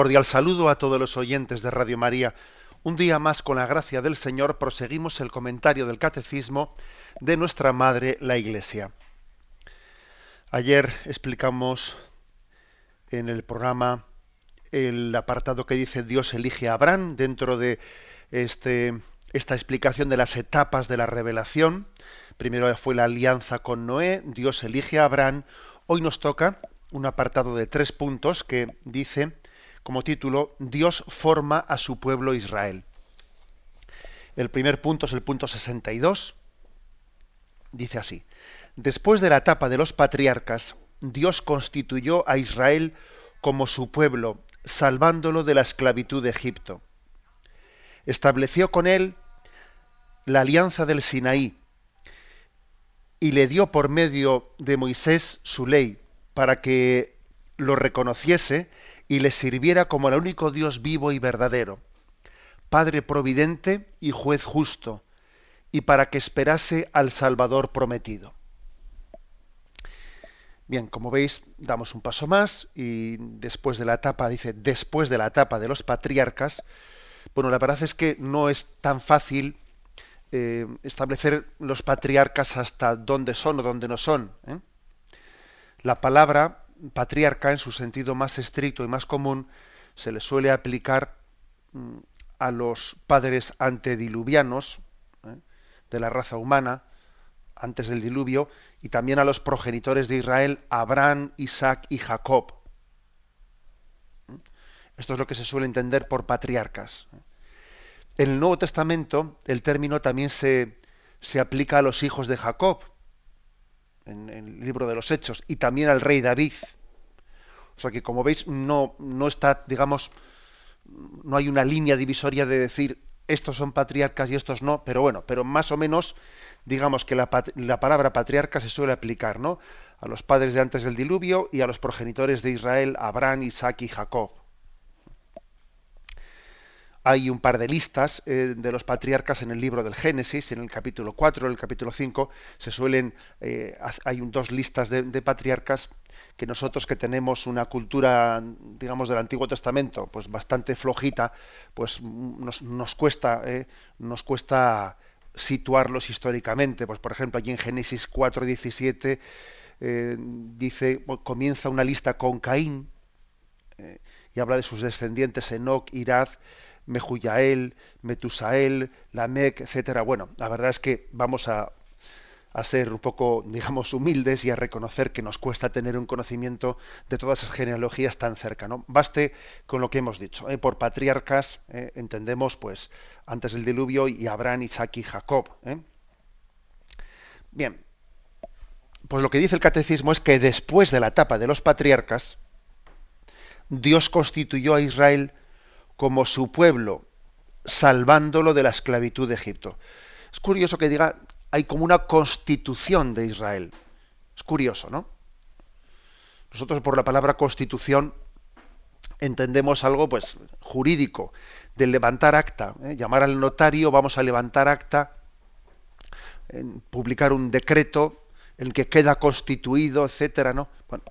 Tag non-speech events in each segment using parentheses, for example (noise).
Cordial saludo a todos los oyentes de Radio María. Un día más, con la gracia del Señor, proseguimos el comentario del Catecismo de nuestra Madre, la Iglesia. Ayer explicamos en el programa el apartado que dice Dios elige a Abraham dentro de este, esta explicación de las etapas de la revelación. Primero fue la alianza con Noé, Dios elige a Abraham. Hoy nos toca un apartado de tres puntos que dice como título Dios forma a su pueblo Israel. El primer punto es el punto 62. Dice así, después de la etapa de los patriarcas, Dios constituyó a Israel como su pueblo, salvándolo de la esclavitud de Egipto. Estableció con él la alianza del Sinaí y le dio por medio de Moisés su ley para que lo reconociese y le sirviera como el único Dios vivo y verdadero, Padre providente y juez justo, y para que esperase al Salvador prometido. Bien, como veis, damos un paso más y después de la etapa, dice, después de la etapa de los patriarcas, bueno, la verdad es que no es tan fácil eh, establecer los patriarcas hasta dónde son o dónde no son. ¿eh? La palabra patriarca en su sentido más estricto y más común se le suele aplicar mm, a los padres antediluvianos ¿eh? de la raza humana antes del diluvio y también a los progenitores de Israel Abraham, Isaac y Jacob. ¿eh? Esto es lo que se suele entender por patriarcas. ¿eh? En el Nuevo Testamento el término también se, se aplica a los hijos de Jacob, en, el libro de los Hechos, y también al rey David. O sea que, como veis, no, no está, digamos, no hay una línea divisoria de decir estos son patriarcas y estos no, pero bueno, pero más o menos, digamos que la, la palabra patriarca se suele aplicar, ¿no? A los padres de antes del diluvio y a los progenitores de Israel, Abraham, Isaac y Jacob hay un par de listas eh, de los patriarcas en el libro del Génesis, en el capítulo 4, en el capítulo 5, se suelen, eh, hay dos listas de, patriarcas que nosotros que tenemos una cultura, digamos, del Antiguo Testamento, pues bastante flojita, pues nos, cuesta, eh, nos cuesta situarlos históricamente. Pues por ejemplo, allí en Génesis 4, 17, dice, comienza una lista con Caín, y habla de sus descendientes Enoch, Irad, Mehuyael, Metusael, Lamec, etcétera. Bueno, la verdad es que vamos a, ser un poco, digamos, humildes y a reconocer que nos cuesta tener un conocimiento de todas esas genealogías tan cerca. Baste con lo que hemos dicho. ¿eh? Por patriarcas ¿eh? entendemos, pues, antes del diluvio y Abraham, Isaac y Jacob. ¿eh? Bien, pues lo que dice el catecismo es que después de la etapa de los patriarcas, Dios constituyó a Israel como su pueblo, salvándolo de la esclavitud de Egipto. Es curioso que diga, hay como una constitución de Israel. Es curioso, ¿no? Nosotros por la palabra constitución entendemos algo pues jurídico, de levantar acta, ¿eh? llamar al notario, vamos a levantar acta, publicar un decreto en que queda constituido, etcétera, ¿no? Bueno,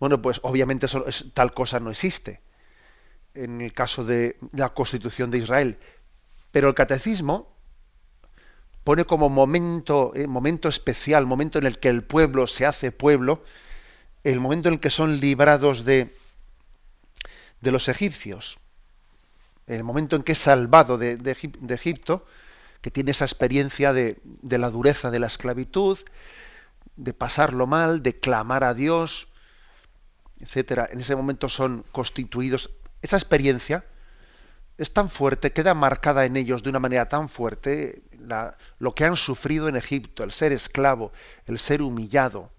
bueno pues obviamente tal cosa no existe en el caso de la Constitución de Israel. Pero el catecismo pone como momento, eh, momento especial, momento en el que el pueblo se hace pueblo, el momento en el que son librados de, de los egipcios, el momento en que es salvado de, Egipto, que tiene esa experiencia de, de, la dureza de la esclavitud, de pasarlo mal, de clamar a Dios, etcétera. En ese momento son constituidos esa experiencia es tan fuerte, queda marcada en ellos de una manera tan fuerte lo que han sufrido en Egipto, el ser esclavo, el ser humillado.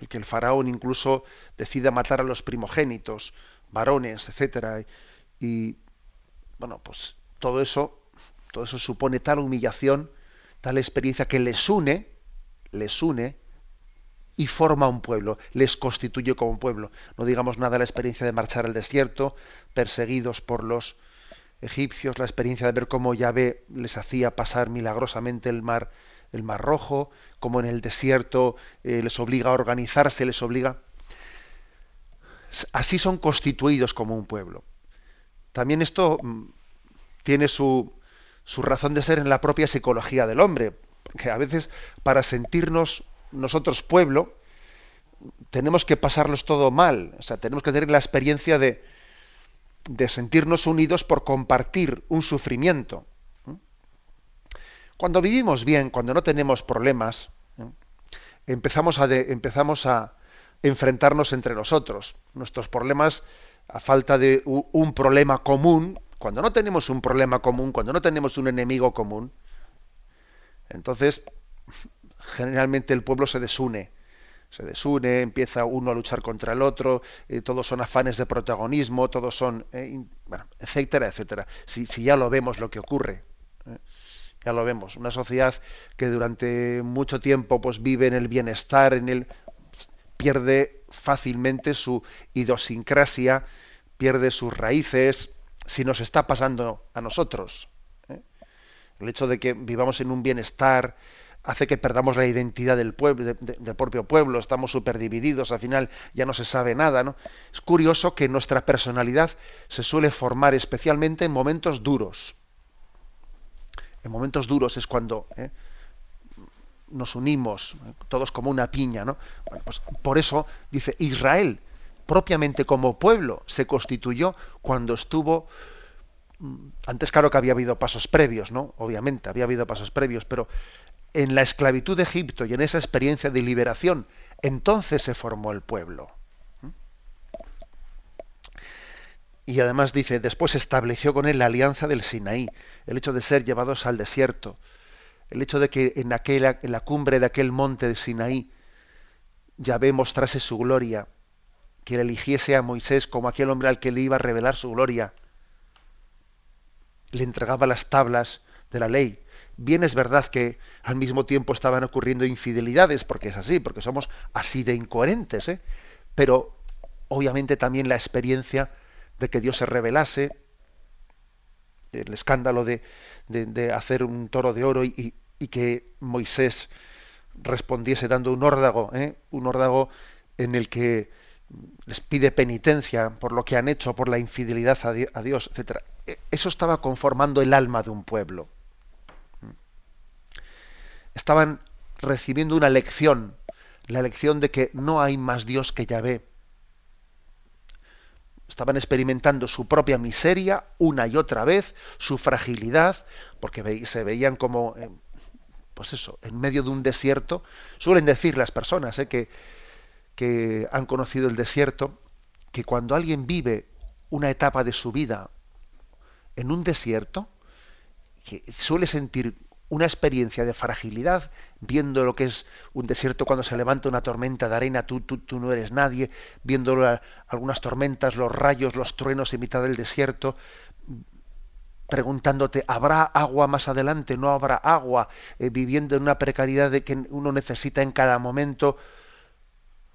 el que el faraón incluso decida matar a los primogénitos, varones, etcétera, y bueno, pues todo eso, todo eso supone tal humillación, tal experiencia que les une, les une y forma un pueblo, les constituye como pueblo. No digamos nada de la experiencia de marchar al desierto, perseguidos por los egipcios, la experiencia de ver cómo Yahvé les hacía pasar milagrosamente el mar, el mar rojo, como en el desierto eh, les obliga a organizarse, les obliga. Así son constituidos como un pueblo. También esto mm, tiene su, su razón de ser en la propia psicología del hombre, porque a veces para sentirnos nosotros pueblo tenemos que pasarlos todo mal, o sea, tenemos que tener la experiencia de, de sentirnos unidos por compartir un sufrimiento. Cuando vivimos bien, cuando no tenemos problemas, empezamos, a empezamos a enfrentarnos entre nosotros. Nuestros problemas, a falta de un problema común, cuando no tenemos un problema común, cuando no tenemos un enemigo común, entonces generalmente el pueblo se desune. Se desune, empieza uno a luchar contra el otro, eh, todos son afanes de protagonismo, todos son, eh, bueno, etcétera, etcétera. Si, si, ya lo vemos lo que ocurre. ¿eh? ya lo vemos, una sociedad que durante mucho tiempo pues vive en el bienestar, en el pierde fácilmente su idiosincrasia, pierde sus raíces, si nos está pasando a nosotros. El hecho de que vivamos en un bienestar hace que perdamos la identidad del pueblo, del propio pueblo, estamos súper divididos, al final ya no se sabe nada. ¿no? Es curioso que nuestra personalidad se suele formar especialmente en momentos duros en momentos duros es cuando ¿eh? nos unimos, todos como una piña, ¿no? pues por eso dice Israel, propiamente como pueblo, se constituyó cuando estuvo mm, antes claro que había habido pasos previos, ¿no? Obviamente, había habido pasos previos, pero en la esclavitud de Egipto y en esa experiencia de liberación, entonces se formó el pueblo. Y además dice, después estableció con él la alianza del Sinaí, el hecho de ser llevados al desierto, el hecho de que en, aquella, en la cumbre de aquel monte de Sinaí Yahvé mostrase su gloria, que él eligiese a Moisés como aquel hombre al que le iba a revelar su gloria, le entregaba las tablas de la ley. Bien es verdad que al mismo tiempo estaban ocurriendo infidelidades, porque es así, porque somos así de incoherentes, ¿eh? pero obviamente también la experiencia de que Dios se revelase, el escándalo de, hacer un toro de oro y, que Moisés respondiese dando un órdago, ¿eh? un órdago en el que les pide penitencia por lo que han hecho, por la infidelidad a Dios, etc. E, eso estaba conformando el alma de un pueblo. Estaban recibiendo una lección, la lección de que no hay más Dios que Yahvé, estaban experimentando su propia miseria una y otra vez, su fragilidad, porque se veían como, eh, pues eso, en medio de un desierto. Suelen decir las personas eh, que, que han conocido el desierto, que cuando alguien vive una etapa de su vida en un desierto, que suele sentir una experiencia de fragilidad, viendo lo que es un desierto cuando se levanta una tormenta de arena, tú, tú, tú no eres nadie, viendo algunas tormentas, los rayos, los truenos en mitad del desierto, preguntándote, ¿habrá agua más adelante? ¿No habrá agua? Eh, viviendo en una precariedad de que uno necesita en cada momento,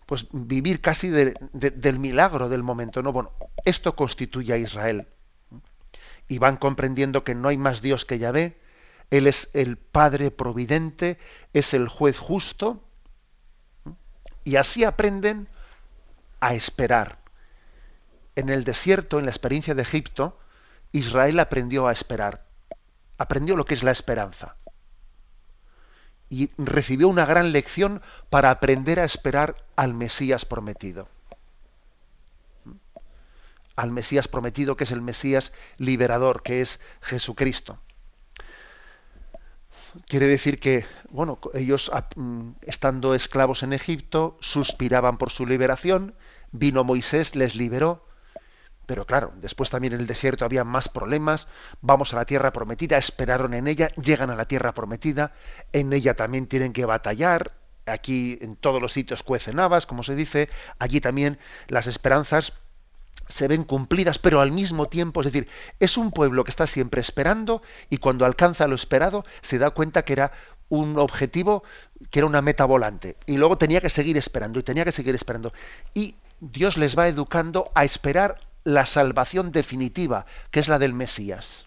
pues vivir casi del milagro del momento. ¿no? Bueno, esto constituye a Israel. Y van comprendiendo que no hay más Dios que Yahvé, él es el Padre Providente, es el juez justo, y así aprenden a esperar. En el desierto, en la experiencia de Egipto, Israel aprendió a esperar, aprendió lo que es la esperanza. Y recibió una gran lección para aprender a esperar al Mesías prometido. Al Mesías prometido, que es el Mesías liberador, que es Jesucristo quiere decir que, bueno, ellos ah, mm, estando esclavos en Egipto suspiraban por su liberación, vino Moisés, les liberó, pero claro, después también en el desierto había más problemas, vamos a la tierra prometida, esperaron en ella, llegan a la tierra prometida, en ella también tienen que batallar, aquí en todos los sitios cuecen habas, como se dice, allí también las esperanzas se ven cumplidas, pero al mismo tiempo, es decir, es un pueblo que está siempre esperando y cuando alcanza lo esperado se da cuenta que era un objetivo, que era una meta volante. Y luego tenía que seguir esperando y tenía que seguir esperando. Y Dios les va educando a esperar la salvación definitiva, que es la del Mesías.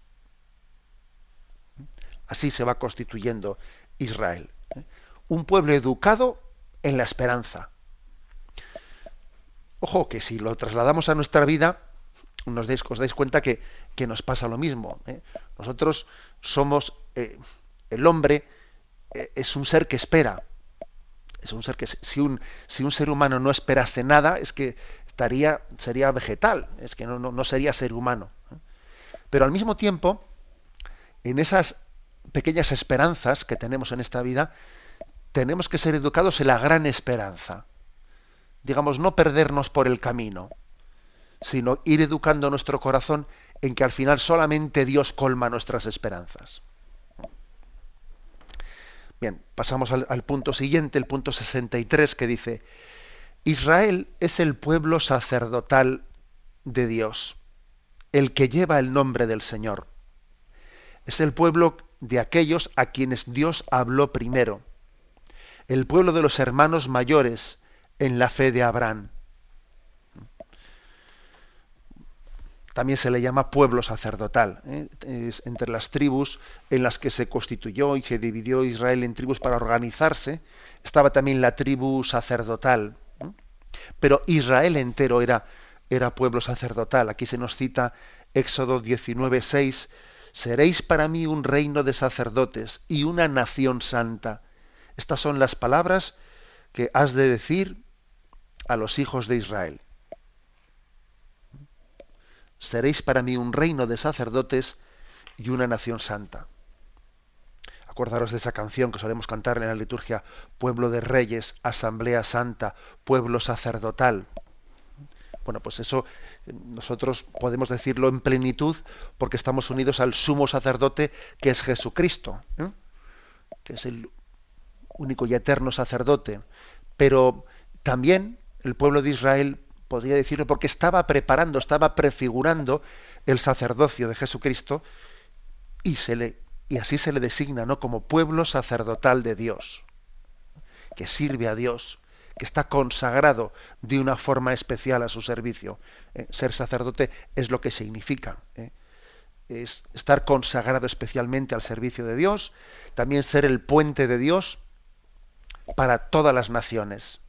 Así se va constituyendo Israel. ¿eh? Un pueblo educado en la esperanza. Ojo, que si lo trasladamos a nuestra vida, nos dais, os dais cuenta que, nos pasa lo mismo. ¿eh? Nosotros somos, eh, el hombre es un ser que espera. Es un ser que si un, si un ser humano no esperase nada, es que estaría, sería vegetal, es que no, no sería ser humano. Pero al mismo tiempo, en esas pequeñas esperanzas que tenemos en esta vida, tenemos que ser educados en la gran esperanza. Digamos, no perdernos por el camino, sino ir educando nuestro corazón en que al final solamente Dios colma nuestras esperanzas. Bien, pasamos al, punto siguiente, el punto 63, que dice, Israel es el pueblo sacerdotal de Dios, el que lleva el nombre del Señor. Es el pueblo de aquellos a quienes Dios habló primero, el pueblo de los hermanos mayores en la fe de Abraham. También se le llama pueblo sacerdotal. ¿eh? Es entre las tribus en las que se constituyó y se dividió Israel en tribus para organizarse, estaba también la tribu sacerdotal. ¿eh? Pero Israel entero era, era pueblo sacerdotal. Aquí se nos cita Éxodo 19, 6, Seréis para mí un reino de sacerdotes y una nación santa. Estas son las palabras que has de decir a los hijos de Israel. Seréis para mí un reino de sacerdotes y una nación santa. Acordaros de esa canción que solemos cantar en la liturgia, pueblo de reyes, asamblea santa, pueblo sacerdotal. Bueno, pues eso nosotros podemos decirlo en plenitud porque estamos unidos al sumo sacerdote que es Jesucristo, ¿eh? que es el único y eterno sacerdote. Pero también el pueblo de Israel podría decirlo porque estaba preparando, estaba prefigurando el sacerdocio de Jesucristo y, se le, y así se le designa ¿no? como pueblo sacerdotal de Dios, que sirve a Dios que está consagrado de una forma especial a su servicio. Eh, ser sacerdote es lo que significa. Eh. Es estar consagrado especialmente al servicio de Dios, también ser el puente de Dios para todas las naciones.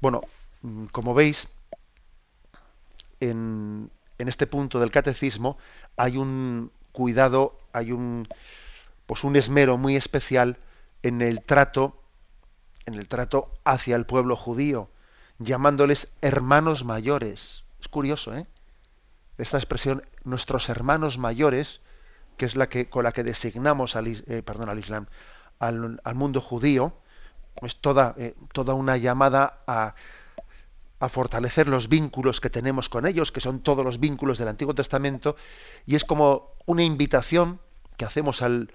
Bueno, mm, como veis, en, en este punto del catecismo hay un cuidado, hay un, pues un esmero muy especial en el trato en el trato hacia el pueblo judío, llamándoles hermanos mayores. Es curioso, ¿eh? Esta expresión, nuestros hermanos mayores, que es la que con la que designamos al, eh, perdón, al Islam, al, mundo judío, es toda, eh, toda una llamada a, a fortalecer los vínculos que tenemos con ellos, que son todos los vínculos del Antiguo Testamento, y es como una invitación que hacemos al,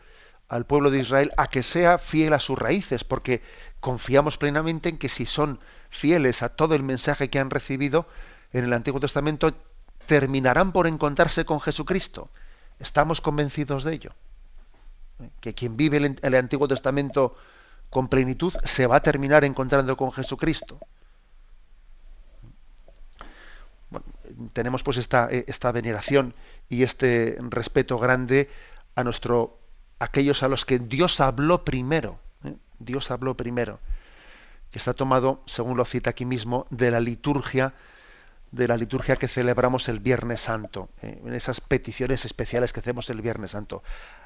al pueblo de Israel a que sea fiel a sus raíces, porque confiamos plenamente en que si son fieles a todo el mensaje que han recibido en el Antiguo Testamento, terminarán por encontrarse con Jesucristo. Estamos convencidos de ello. Que quien vive el, Antiguo Testamento con plenitud se va a terminar encontrando con Jesucristo. tenemos pues esta, esta veneración y este respeto grande a nuestro aquellos a los que Dios habló primero. ¿eh? Dios habló primero. Que está tomado, según lo cita aquí mismo, de la liturgia, de la liturgia que celebramos el Viernes Santo, ¿eh? en esas peticiones especiales que hacemos el Viernes Santo.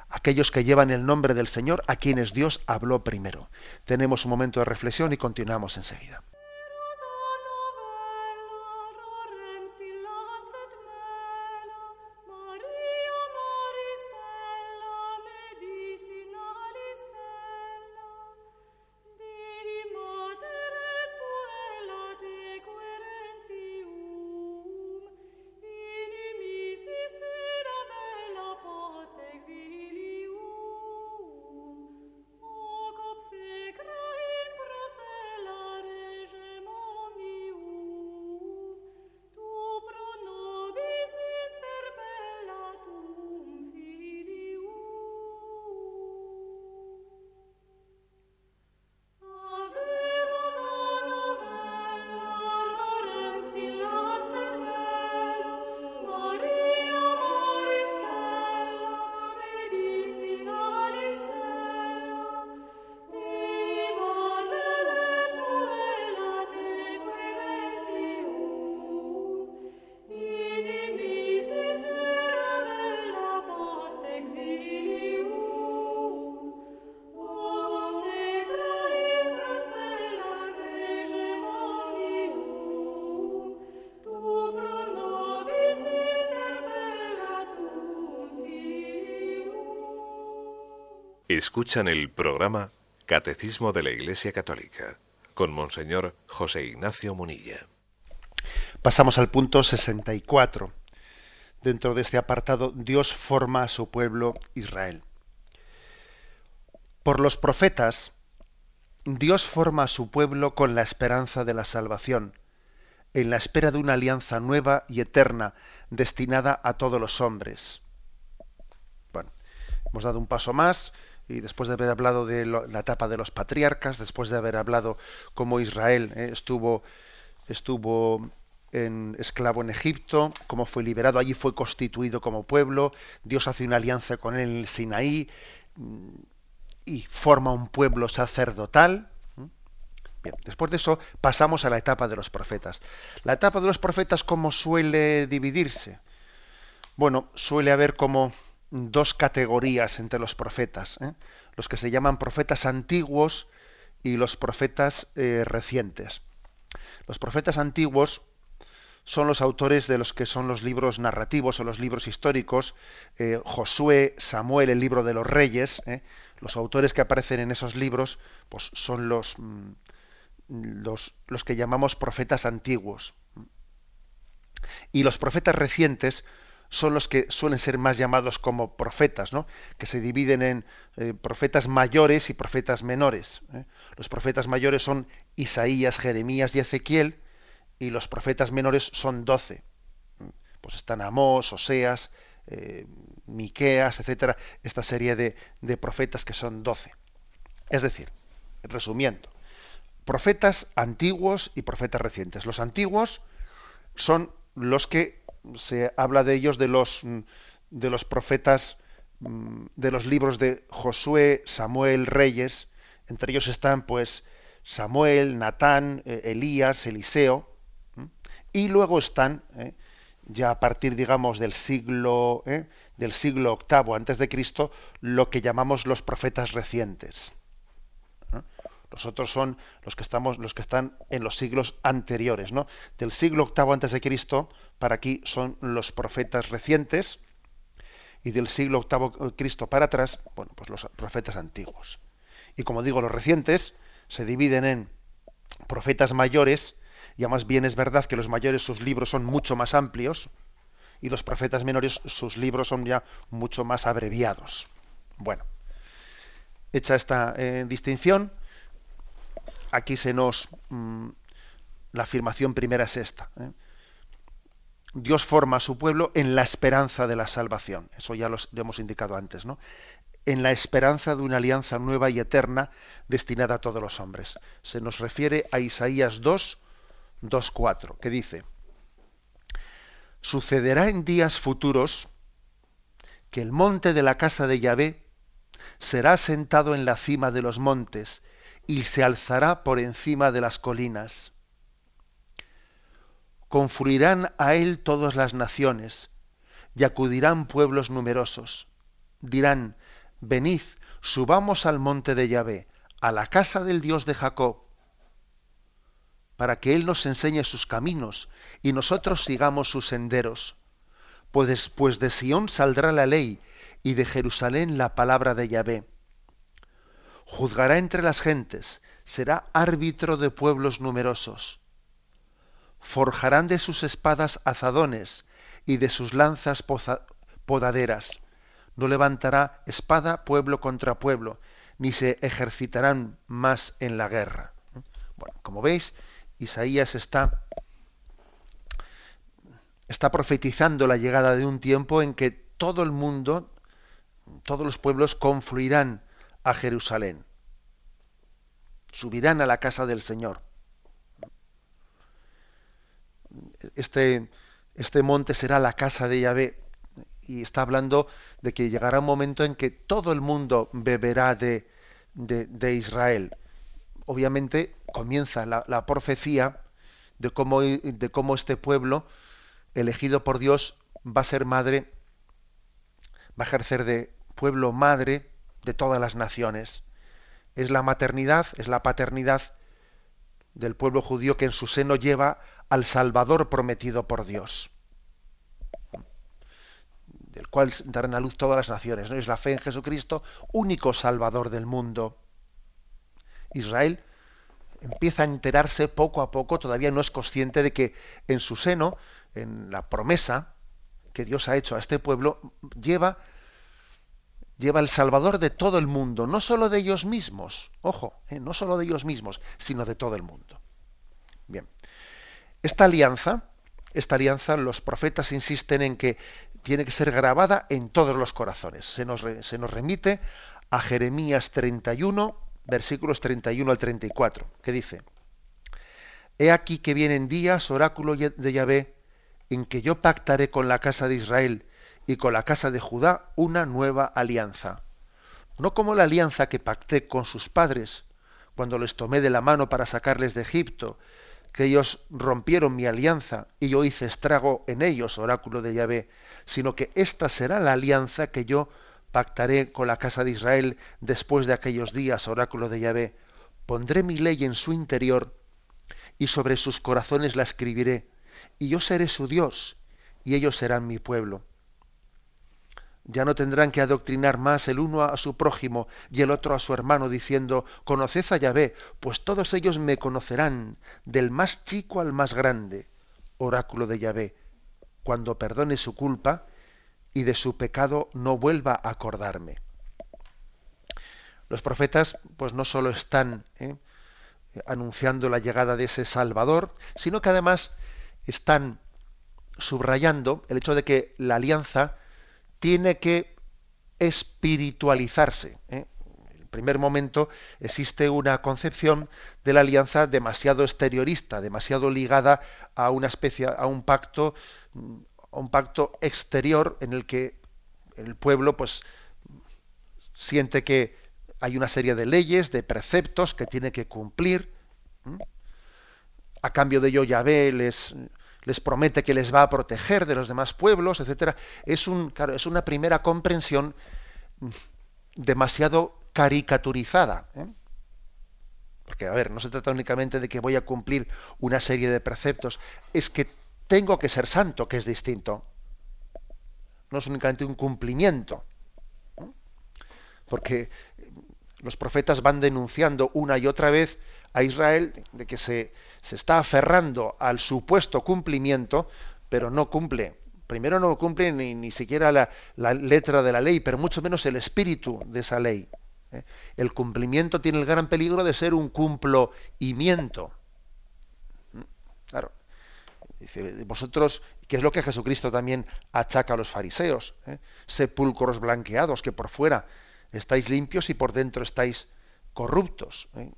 Aquellos que llevan el nombre del Señor, a quienes Dios habló primero. Tenemos un momento de reflexión y continuamos enseguida. Escuchan el programa Catecismo de la Iglesia Católica con Monseñor José Ignacio Munilla. Pasamos al punto 64. Dentro de este apartado, Dios forma a su pueblo Israel. Por los profetas, Dios forma a su pueblo con la esperanza de la salvación, en la espera de una alianza nueva y eterna destinada a todos los hombres. Bueno, hemos dado un paso más y después de haber hablado de la etapa de los patriarcas, después de haber hablado cómo Israel eh, estuvo, estuvo en, esclavo en Egipto, cómo fue liberado, allí fue constituido como pueblo, Dios hace una alianza con él en el Sinaí mm, y forma un pueblo sacerdotal. Bien, después de eso pasamos a la etapa de los profetas. La etapa de los profetas, ¿cómo suele dividirse? Bueno, suele haber como dos categorías entre los profetas, ¿eh? los que se llaman profetas antiguos y los profetas eh, recientes. Los profetas antiguos son los autores de los que son los libros narrativos o los libros históricos, eh, Josué, Samuel, el libro de los reyes, los autores que aparecen en esos libros pues son los, mm, los, los que llamamos profetas antiguos. Y los profetas recientes son los que suelen ser más llamados como profetas, ¿no? que se dividen en eh, profetas mayores y profetas menores. ¿eh? Los profetas mayores son Isaías, Jeremías y Ezequiel, y los profetas menores son doce. Pues están Amós, Oseas, eh, Miqueas, etcétera, esta serie de, de profetas que son doce. Es decir, resumiendo, profetas antiguos y profetas recientes. Los antiguos son los que se habla de ellos de los, mm, de los profetas mm, de los libros de Josué, Samuel, Reyes. Entre ellos están, pues, Samuel, Natán, eh, Elías, Eliseo. Y luego están, eh, ya a partir, digamos, del siglo, eh, del siglo VIII antes de Cristo, lo que llamamos los profetas recientes. Los otros son los que estamos, los que están en los siglos anteriores, ¿no? Del siglo VIII antes de Cristo para aquí son los profetas recientes y del siglo VIII Cristo para atrás, bueno, pues los profetas antiguos. Y como digo, los recientes se dividen en profetas mayores, y además bien es verdad que los mayores sus libros son mucho más amplios, y los profetas menores sus libros son ya mucho más abreviados. Bueno, hecha esta eh, distinción, aquí se nos... Mm, la afirmación primera es esta. ¿eh? Dios forma a su pueblo en la esperanza de la salvación. Eso ya lo hemos indicado antes, ¿no? En la esperanza de una alianza nueva y eterna destinada a todos los hombres. Se nos refiere a Isaías 2, 2, 4, que dice, sucederá en días futuros que el monte de la casa de Yahvé será sentado en la cima de los montes y se alzará por encima de las colinas confluirán a él todas las naciones, y acudirán pueblos numerosos. Dirán, venid, subamos al monte de Yahvé, a la casa del Dios de Jacob, para que Él nos enseñe sus caminos y nosotros sigamos sus senderos. Pues, pues de Sión saldrá la ley y de Jerusalén la palabra de Yahvé. Juzgará entre las gentes, será árbitro de pueblos numerosos forjarán de sus espadas azadones y de sus lanzas podaderas. No levantará espada pueblo contra pueblo, ni se ejercitarán más en la guerra. Bueno, como veis, Isaías está, está profetizando la llegada de un tiempo en que todo el mundo, todos los pueblos confluirán a Jerusalén, subirán a la casa del Señor este, este monte será la casa de Yahvé. Y está hablando de que llegará un momento en que todo el mundo beberá de, de, Israel. Obviamente comienza la, profecía de cómo, de cómo este pueblo, elegido por Dios, va a ser madre, va a ejercer de pueblo madre de todas las naciones. Es la maternidad, es la paternidad del pueblo judío que en su seno lleva al Salvador prometido por Dios, del cual darán a luz todas las naciones. ¿no? Es la fe en Jesucristo, único Salvador del mundo. Israel empieza a enterarse poco a poco, todavía no es consciente de que en su seno, en la promesa que Dios ha hecho a este pueblo, lleva, el Salvador de todo el mundo, no solo de ellos mismos, ojo, eh, no solo de ellos mismos, sino de todo el mundo. Bien, esta alianza, esta alianza, los profetas insisten en que tiene que ser grabada en todos los corazones. Se nos, se nos remite a Jeremías 31, versículos 31 al 34, que dice, He aquí que vienen días, oráculo de Yahvé, en que yo pactaré con la casa de Israel y con la casa de Judá una nueva alianza. No como la alianza que pacté con sus padres, cuando les tomé de la mano para sacarles de Egipto, que ellos rompieron mi alianza y yo hice estrago en ellos, oráculo de Yahvé, sino que esta será la alianza que yo pactaré con la casa de Israel después de aquellos días, oráculo de Yahvé. Pondré mi ley en su interior y sobre sus corazones la escribiré, y yo seré su Dios, y ellos serán mi pueblo. Ya no tendrán que adoctrinar más el uno a su prójimo y el otro a su hermano, diciendo, Conoced a Yahvé, pues todos ellos me conocerán, del más chico al más grande. Oráculo de Yahvé, cuando perdone su culpa y de su pecado no vuelva a acordarme. Los profetas, pues no solo están ¿eh? anunciando la llegada de ese Salvador, sino que además están subrayando el hecho de que la alianza tiene que espiritualizarse. ¿eh? En el primer momento existe una concepción de la alianza demasiado exteriorista, demasiado ligada a una especie, a un pacto un pacto exterior en el que el pueblo pues siente que hay una serie de leyes, de preceptos que tiene que cumplir. A cambio de ello Yahvé les, les promete que les va a proteger de los demás pueblos, etcétera. Es un claro, es una primera comprensión demasiado caricaturizada. ¿eh? Porque, a ver, no se trata únicamente de que voy a cumplir una serie de preceptos, es que tengo que ser santo, que es distinto. No es únicamente un cumplimiento. Porque los profetas van denunciando una y otra vez a Israel de que se, se está aferrando al supuesto cumplimiento, pero no cumple. Primero no cumple ni, ni siquiera la, letra de la ley, pero mucho menos el espíritu de esa ley. ¿eh? El cumplimiento tiene el gran peligro de ser un cumploimiento. Claro, Dice, vosotros, que es lo que Jesucristo también achaca a los fariseos, ¿eh? sepulcros blanqueados, que por fuera estáis limpios y por dentro estáis corruptos, ¿eh?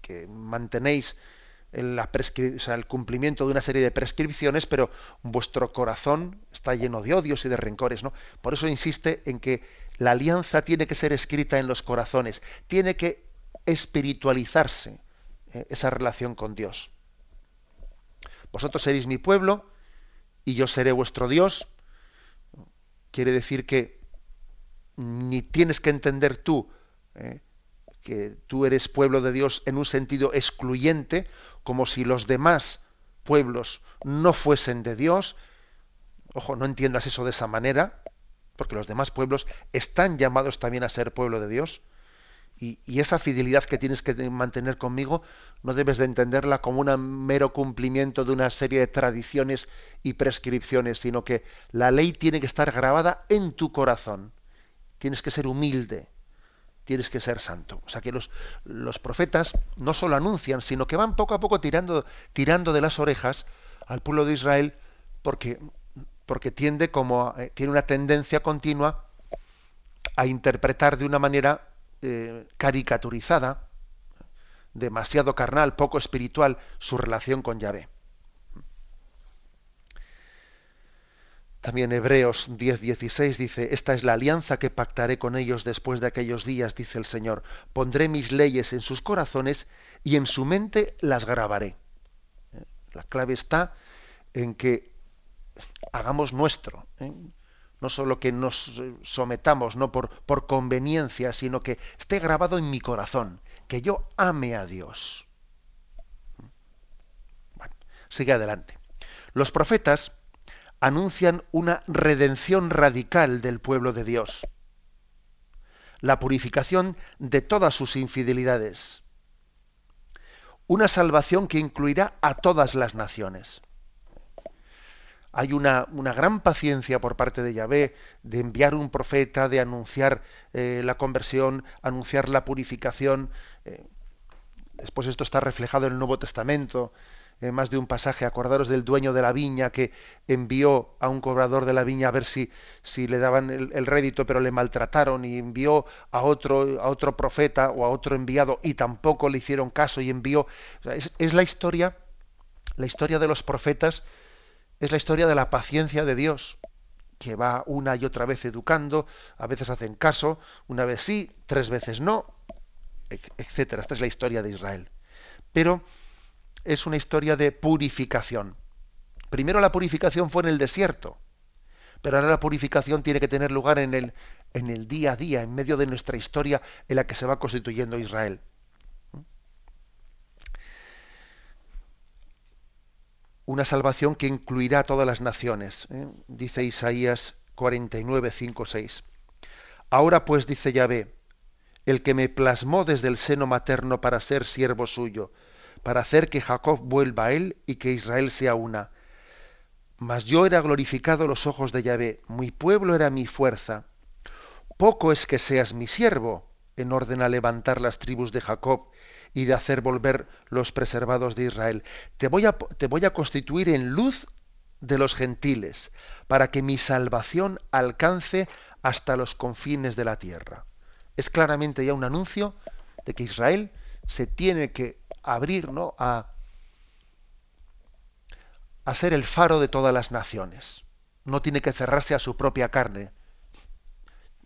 que mantenéis el cumplimiento de una serie de prescripciones, pero vuestro corazón está lleno de odios y de rencores. ¿no? Por eso insiste en que la alianza tiene que ser escrita en los corazones, tiene que espiritualizarse ¿eh? esa relación con Dios. Vosotros seréis mi pueblo y yo seré vuestro Dios. Quiere decir que ni tienes que entender tú eh, que tú eres pueblo de Dios en un sentido excluyente, como si los demás pueblos no fuesen de Dios. Ojo, no entiendas eso de esa manera, porque los demás pueblos están llamados también a ser pueblo de Dios. Y, esa fidelidad que tienes que mantener conmigo no debes de entenderla como un mero cumplimiento de una serie de tradiciones y prescripciones, sino que la ley tiene que estar grabada en tu corazón. Tienes que ser humilde, tienes que ser santo. O sea que los, los profetas no solo anuncian, sino que van poco a poco tirando, tirando de las orejas al pueblo de Israel porque, porque tiende como, eh, tiene una tendencia continua a interpretar de una manera eh, caricaturizada, demasiado carnal, poco espiritual, su relación con Yahvé. También Hebreos 10:16 dice, esta es la alianza que pactaré con ellos después de aquellos días, dice el Señor. Pondré mis leyes en sus corazones y en su mente las grabaré. ¿Eh? La clave está en que hagamos nuestro. ¿eh? no solo que nos sometamos no por, por conveniencia, sino que esté grabado en mi corazón, que yo ame a Dios. Bueno, sigue adelante. Los profetas anuncian una redención radical del pueblo de Dios, la purificación de todas sus infidelidades, una salvación que incluirá a todas las naciones. Hay una, una gran paciencia por parte de Yahvé de enviar un profeta, de anunciar eh, la conversión, anunciar la purificación. Eh, después esto está reflejado en el Nuevo Testamento, en más de un pasaje. Acordaros del dueño de la viña que envió a un cobrador de la viña a ver si, si le daban el, rédito, pero le maltrataron y envió a otro, a otro profeta o a otro enviado y tampoco le hicieron caso y envió. es, es la historia, la historia de los profetas es la historia de la paciencia de Dios, que va una y otra vez educando, a veces hacen caso, una vez sí, tres veces no, etcétera. Esta es la historia de Israel. Pero es una historia de purificación. Primero la purificación fue en el desierto, pero ahora la purificación tiene que tener lugar en el, en el día a día, en medio de nuestra historia en la que se va constituyendo Israel. una salvación que incluirá a todas las naciones. ¿eh? Dice Isaías 49, 5, 6. Ahora pues dice Yahvé, el que me plasmó desde el seno materno para ser siervo suyo, para hacer que Jacob vuelva a él y que Israel sea una. Mas yo era glorificado los ojos de Yahvé, mi pueblo era mi fuerza. Poco es que seas mi siervo, en orden a levantar las tribus de Jacob y de hacer volver los preservados de Israel. Te voy a constituir en luz de los gentiles, para que mi salvación alcance hasta los confines de la tierra. Es claramente ya un anuncio de que Israel se tiene que abrir ¿no? a, a ser el faro de todas las naciones. No tiene que cerrarse a su propia carne.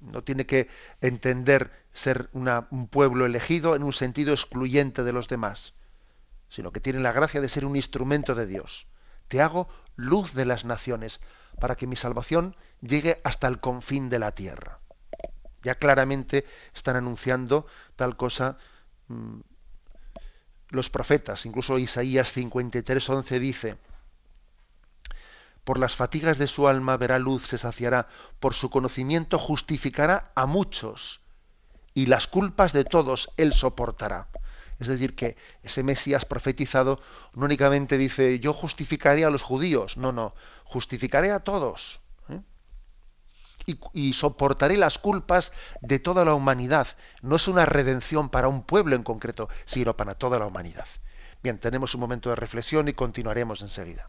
No tiene que entender ser un pueblo elegido en un sentido excluyente de los demás, sino que tiene la gracia de ser un instrumento de Dios. Te hago luz de las naciones para que mi salvación llegue hasta el confín de la tierra. Ya claramente están anunciando tal cosa mm, los profetas, incluso Isaías 53:11 dice, por las fatigas de su alma verá luz, se saciará, por su conocimiento justificará a muchos y las culpas de todos él soportará. Es decir, que ese Mesías profetizado no únicamente dice yo justificaré a los judíos, no, no, justificaré a todos. Y, soportaré las culpas de toda la humanidad. No es una redención para un pueblo en concreto, sino para toda la humanidad. Bien, tenemos un momento de reflexión y continuaremos enseguida.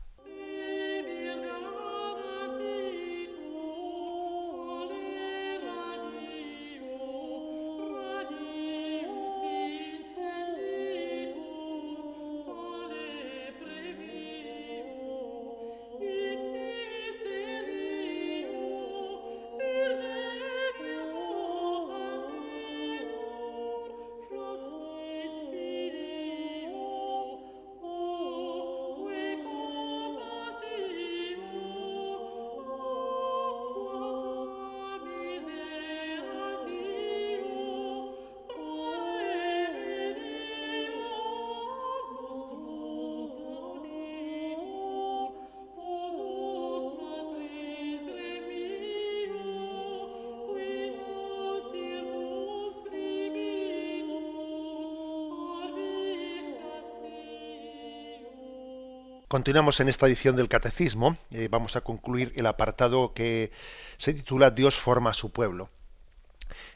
Continuamos en esta edición del Catecismo. y vamos a concluir el apartado que se titula Dios forma a su pueblo.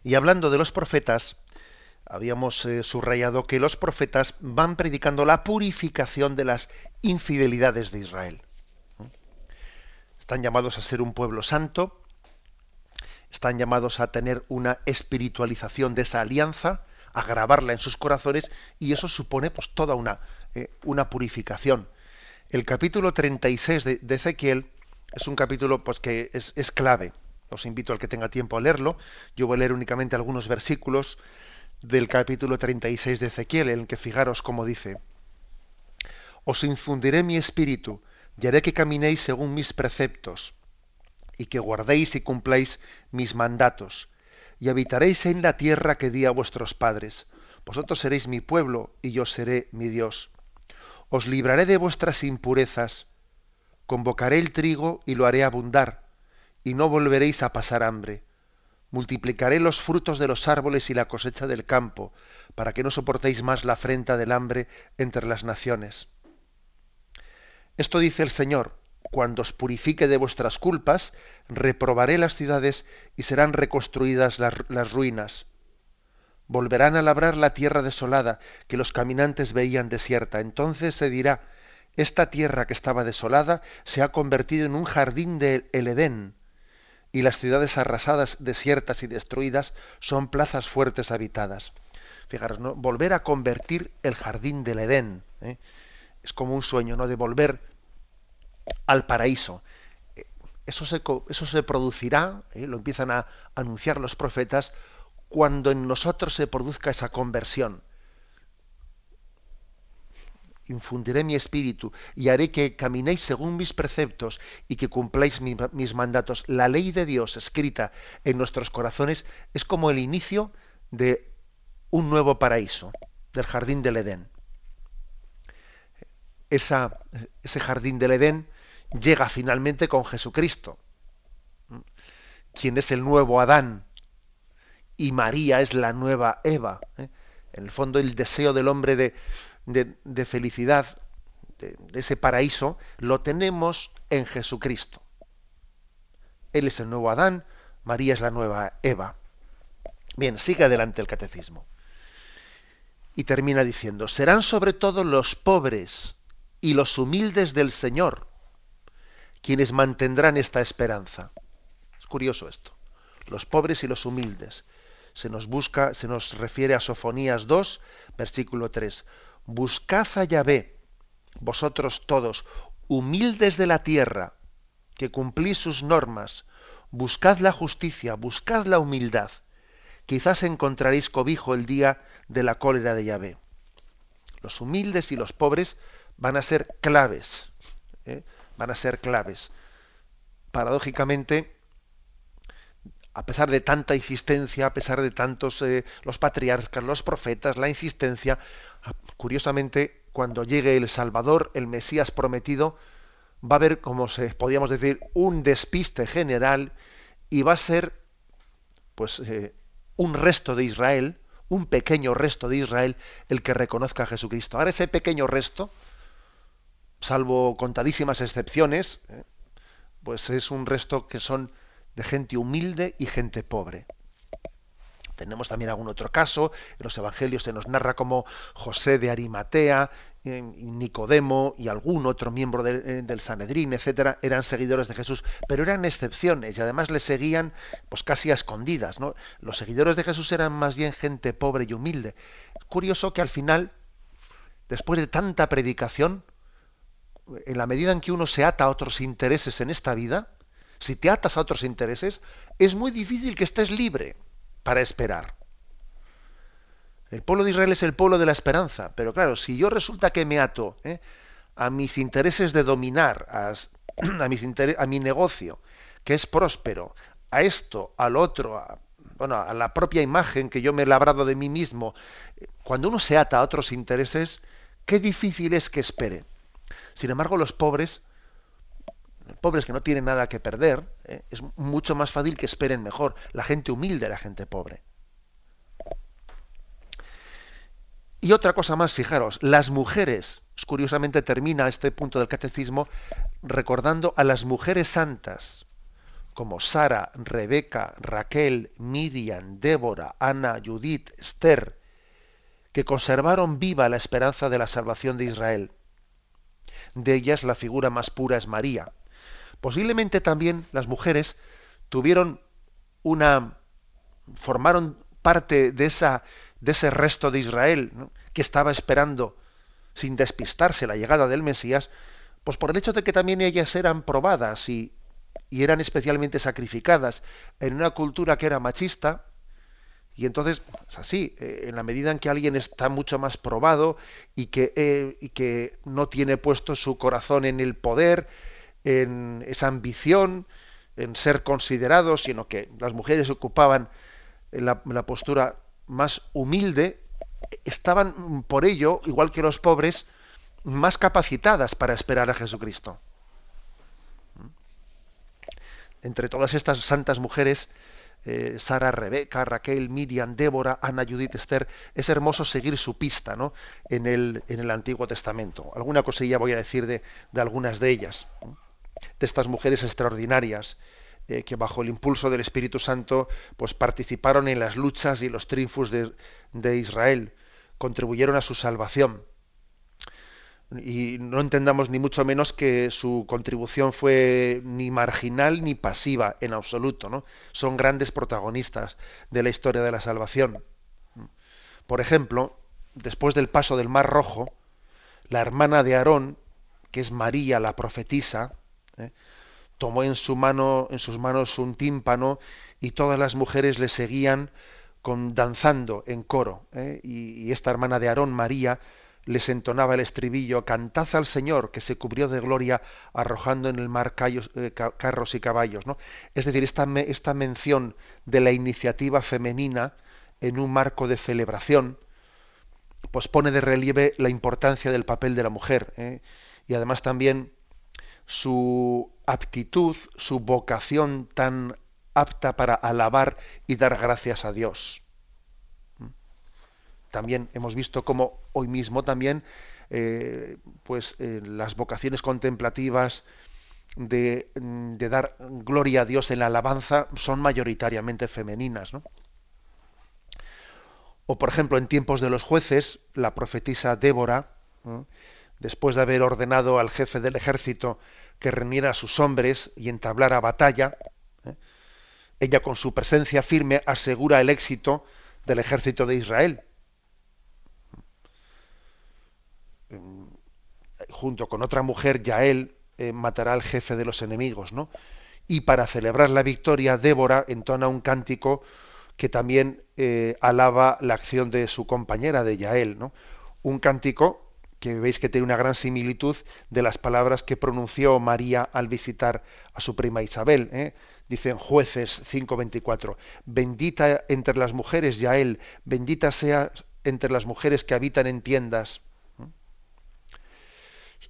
Y hablando de los profetas, habíamos eh, subrayado que los profetas van predicando la purificación de las infidelidades de Israel. Están llamados a ser un pueblo santo, están llamados a tener una espiritualización de esa alianza, a grabarla en sus corazones, y eso supone pues toda una, eh, una purificación el capítulo 36 de, de Ezequiel es un capítulo pues, que es, clave. Os invito al que tenga tiempo a leerlo. Yo voy a leer únicamente algunos versículos del capítulo 36 de Ezequiel, en el que fijaros cómo dice, Os infundiré mi espíritu y haré que caminéis según mis preceptos, y que guardéis y cumpláis mis mandatos, y habitaréis en la tierra que di a vuestros padres. Vosotros seréis mi pueblo, y yo seré mi Dios os libraré de vuestras impurezas, convocaré el trigo y lo haré abundar, y no volveréis a pasar hambre. Multiplicaré los frutos de los árboles y la cosecha del campo, para que no soportéis más la afrenta del hambre entre las naciones. Esto dice el Señor, cuando os purifique de vuestras culpas, reprobaré las ciudades y serán reconstruidas las, las ruinas. Volverán a labrar la tierra desolada que los caminantes veían desierta. Entonces se dirá, esta tierra que estaba desolada se ha convertido en un jardín de el Edén, y las ciudades arrasadas, desiertas y destruidas son plazas fuertes habitadas. Fijaros, ¿no? volver a convertir el jardín del Edén. ¿eh? Es como un sueño, ¿no? De volver al paraíso. Eh, eso se, eso se producirá, ¿eh? lo empiezan a anunciar los profetas, cuando en nosotros se produzca esa conversión. Infundiré mi espíritu y haré que caminéis según mis preceptos y que cumpláis mis mandatos. La ley de Dios escrita en nuestros corazones es como el inicio de un nuevo paraíso, del jardín del Edén. Esa, ese jardín del Edén llega finalmente con Jesucristo, quien es el nuevo Adán, y María es la nueva Eva. ¿eh? En el fondo el deseo del hombre de, de, felicidad, de, ese paraíso, lo tenemos en Jesucristo. Él es el nuevo Adán, María es la nueva Eva. Bien, sigue adelante el catecismo. Y termina diciendo, serán sobre todo los pobres y los humildes del Señor quienes mantendrán esta esperanza. Es curioso esto. Los pobres y los humildes se nos busca, se nos refiere a Sofonías 2, versículo 3. Buscad a Yahvé, vosotros todos, humildes de la tierra, que cumplís sus normas, buscad la justicia, buscad la humildad. Quizás encontraréis cobijo el día de la cólera de Yahvé. Los humildes y los pobres van a ser claves, ¿eh? van a ser claves. Paradójicamente, a pesar de tanta insistencia, a pesar de tantos eh, los patriarcas, los profetas, la insistencia, ah, curiosamente, cuando llegue el Salvador, el Mesías prometido, va a haber, como se podríamos decir, un despiste general y va a ser, pues, eh, un resto de Israel, un pequeño resto de Israel, el que reconozca a Jesucristo. Ahora ese pequeño resto, salvo contadísimas excepciones, eh, pues es un resto que son de gente humilde y gente pobre. Tenemos también algún otro caso, en los evangelios se nos narra como José de Arimatea, Nicodemo y algún otro miembro eh, del Sanedrín, etcétera, eran seguidores de Jesús, pero eran excepciones y además le seguían pues casi a escondidas. Los seguidores de Jesús eran más bien gente pobre y humilde. Curioso que al final, después de tanta predicación, en la medida en que uno se ata a otros intereses en esta vida, si te atas a otros intereses, es muy difícil que estés libre para esperar. El pueblo de Israel es el pueblo de la esperanza, pero claro, si yo resulta que me ato ¿eh? a mis intereses de dominar, a, (clears throat) a mi negocio, que es próspero, a esto, al otro, a, bueno, a la propia imagen que yo me he labrado de mí mismo, cuando uno se ata a otros intereses, qué difícil es que espere. Sin embargo, los pobres pobres que no tienen nada que perder, ¿eh? es mucho más fácil que esperen mejor. La gente humilde, la gente pobre. Y otra cosa más, fijaros, las mujeres, curiosamente termina este punto del catecismo recordando a las mujeres santas, como Sara, Rebeca, Raquel, Miriam, Débora, Ana, Judith, Esther, que conservaron viva la esperanza de la salvación de Israel. De ellas la figura más pura es María. Posiblemente también las mujeres tuvieron una formaron parte de esa de ese resto de Israel que estaba esperando sin despistarse la llegada del Mesías, pues por el hecho de que también ellas eran probadas y, y eran especialmente sacrificadas en una cultura que era machista, y entonces es así, eh, en la medida en que alguien está mucho más probado y que, eh, y que no tiene puesto su corazón en el poder, en esa ambición, en ser considerados, sino que las mujeres ocupaban la, la postura más humilde, estaban por ello, igual que los pobres, más capacitadas para esperar a Jesucristo. entre todas estas santas mujeres, eh, Sara, Rebeca, Raquel, Miriam, Débora, Ana, Judith, Esther, es hermoso seguir su pista ¿no? en, el, en el Antiguo Testamento. Alguna cosilla voy a decir de, de algunas de ellas, de estas mujeres extraordinarias eh, que bajo el impulso del Espíritu Santo pues participaron en las luchas y los triunfos de, de Israel, contribuyeron a su salvación y no entendamos ni mucho menos que su contribución fue ni marginal ni pasiva en absoluto, ¿no? Son grandes protagonistas de la historia de la salvación. Por ejemplo, después del paso del Mar Rojo, la hermana de Aarón, que es María la profetisa, ¿eh? tomó en sus manos un tímpano y todas las mujeres le seguían con danzando en coro. ¿eh? Y, esta hermana de Aarón, María, les entonaba el estribillo, cantad al Señor, que se cubrió de gloria arrojando en el mar eh, carros y caballos. ¿no? Es decir, esta, esta mención de la iniciativa femenina en un marco de celebración, pues pone de relieve la importancia del papel de la mujer y además también su aptitud, su vocación tan apta para alabar y dar gracias a Dios también hemos visto cómo hoy mismo también eh, pues eh, las vocaciones contemplativas de, dar gloria a Dios en la alabanza son mayoritariamente femeninas. O por ejemplo, en tiempos de los jueces, la profetisa Débora, después de haber ordenado al jefe del ejército que reuniera a sus hombres y entablara batalla, ¿eh? ella con su presencia firme asegura el éxito del ejército de Israel junto con otra mujer, Yael, eh, matará al jefe de los enemigos, ¿no? Y para celebrar la victoria, Débora entona un cántico que también eh, alaba la acción de su compañera, de Yael, ¿no? Un cántico que veis que tiene una gran similitud de las palabras que pronunció María al visitar a su prima Isabel. ¿eh? Dicen jueces 5.24, bendita entre las mujeres Yael, bendita sea entre las mujeres que habitan en tiendas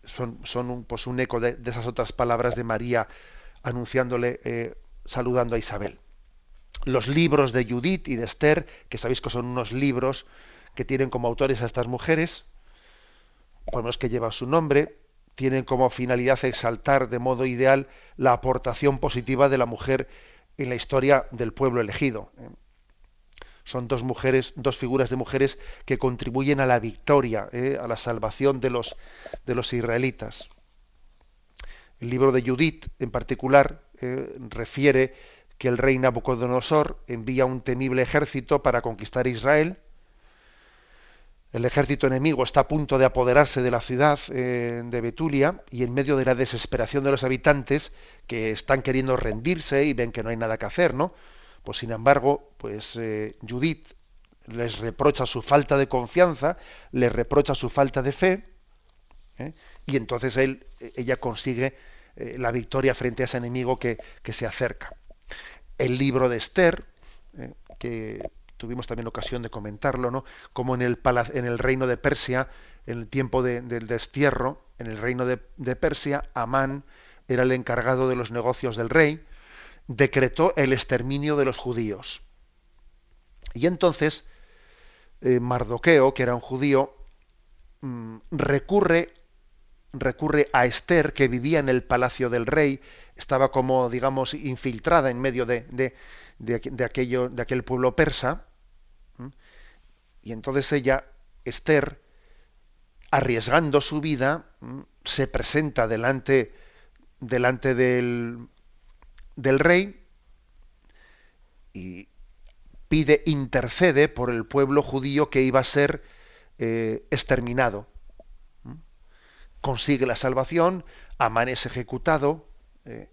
son, un, pues un eco de, esas otras palabras de María anunciándole, eh, saludando a Isabel. Los libros de Judith y de Esther, que sabéis que son unos libros que tienen como autores a estas mujeres, por lo menos que llevan su nombre, tienen como finalidad exaltar de modo ideal la aportación positiva de la mujer en la historia del pueblo elegido. ¿eh? son dos mujeres, dos figuras de mujeres que contribuyen a la victoria, eh, a la salvación de los, de los israelitas. El libro de Judith, en particular, eh, refiere que el rey Nabucodonosor envía un temible ejército para conquistar Israel. El ejército enemigo está a punto de apoderarse de la ciudad eh, de Betulia y en medio de la desesperación de los habitantes que están queriendo rendirse y ven que no hay nada que hacer, ¿no? Pues sin embargo, pues eh, Judith les reprocha su falta de confianza, les reprocha su falta de fe, ¿eh? y entonces él, ella consigue la victoria frente a ese enemigo que, se acerca. El libro de Esther, que tuvimos también ocasión de comentarlo, ¿no? Como en el, en el reino de Persia, en el tiempo del destierro, en el reino de, Persia, Amán era el encargado de los negocios del rey, decretó el exterminio de los judíos. Y entonces eh, Mardoqueo, que era un judío, mm, recurre, recurre a Esther, que vivía en el palacio del rey, estaba como, digamos, infiltrada en medio de, de, de aquel pueblo persa. Y entonces ella, Esther, arriesgando su vida, se presenta delante, delante del, del rey y pide, intercede por el pueblo judío que iba a ser eh, exterminado. ¿Mm? Consigue la salvación, Amán es ejecutado eh,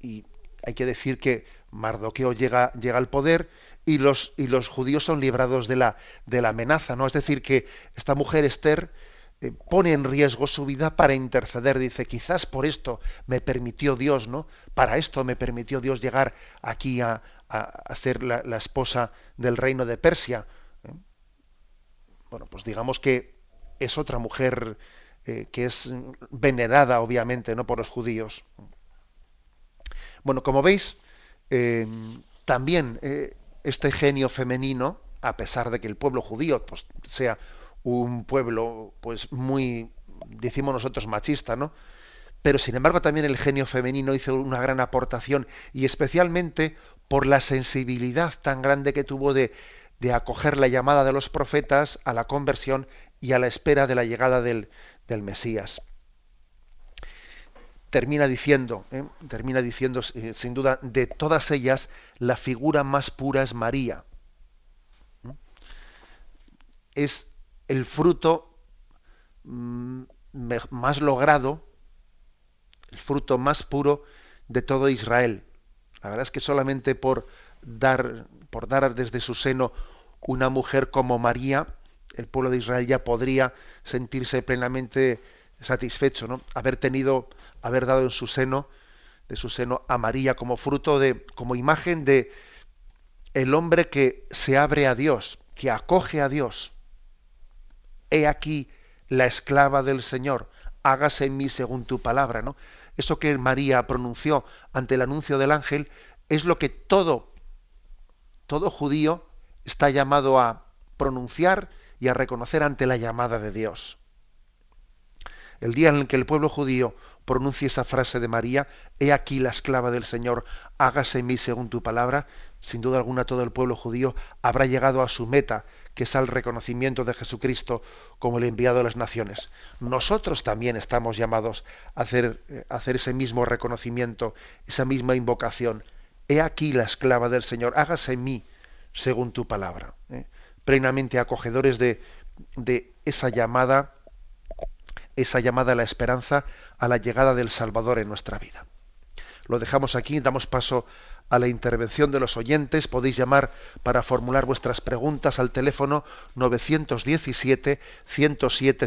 y hay que decir que Mardoqueo llega, llega al poder y los, y los judíos son librados de la, de la amenaza, ¿no? Es decir, que esta mujer Esther eh, pone en riesgo su vida para interceder. Dice, quizás por esto me permitió Dios, ¿no? Para esto me permitió Dios llegar aquí a, ser la, esposa del reino de Persia. ¿eh? Bueno, pues digamos que es otra mujer eh, que es venerada, obviamente, ¿no? por los judíos. Bueno, como veis, también este genio femenino, a pesar de que el pueblo judío pues, sea un pueblo pues muy, decimos nosotros, machista, ¿no? Pero sin embargo también el genio femenino hizo una gran aportación y especialmente por la sensibilidad tan grande que tuvo de, de acoger la llamada de los profetas a la conversión y a la espera de la llegada del, del Mesías. Termina diciendo, ¿eh? termina diciendo eh, sin duda, de todas ellas la figura más pura es María. ¿Mm? Es el fruto mm, más logrado, el fruto más puro de todo Israel. La verdad es que solamente por dar, por dar desde su seno una mujer como María, el pueblo de Israel ya podría sentirse plenamente satisfecho, ¿no? Haber tenido, haber dado en su seno, de su seno a María como fruto de, como imagen de el hombre que se abre a Dios, que acoge a Dios. He aquí la esclava del Señor, hágase en mí según tu palabra, ¿no? Eso que María pronunció ante el anuncio del ángel es lo que todo todo judío está llamado a pronunciar y a reconocer ante la llamada de Dios. El día en el que el pueblo judío pronuncie esa frase de María, he aquí la esclava del Señor, hágase en mí según tu palabra, sin duda alguna todo el pueblo judío habrá llegado a su meta, que es al reconocimiento de Jesucristo como el enviado de las naciones. Nosotros también estamos llamados a hacer, eh, hacer ese mismo reconocimiento, esa misma invocación. He aquí la esclava del Señor, hágase en mí según tu palabra. ¿eh? Plenamente acogedores de, de esa llamada, esa llamada a la esperanza, a la llegada del Salvador en nuestra vida. Lo dejamos aquí, damos paso a la intervención de los oyentes. Podéis llamar para formular vuestras preguntas al teléfono 917 107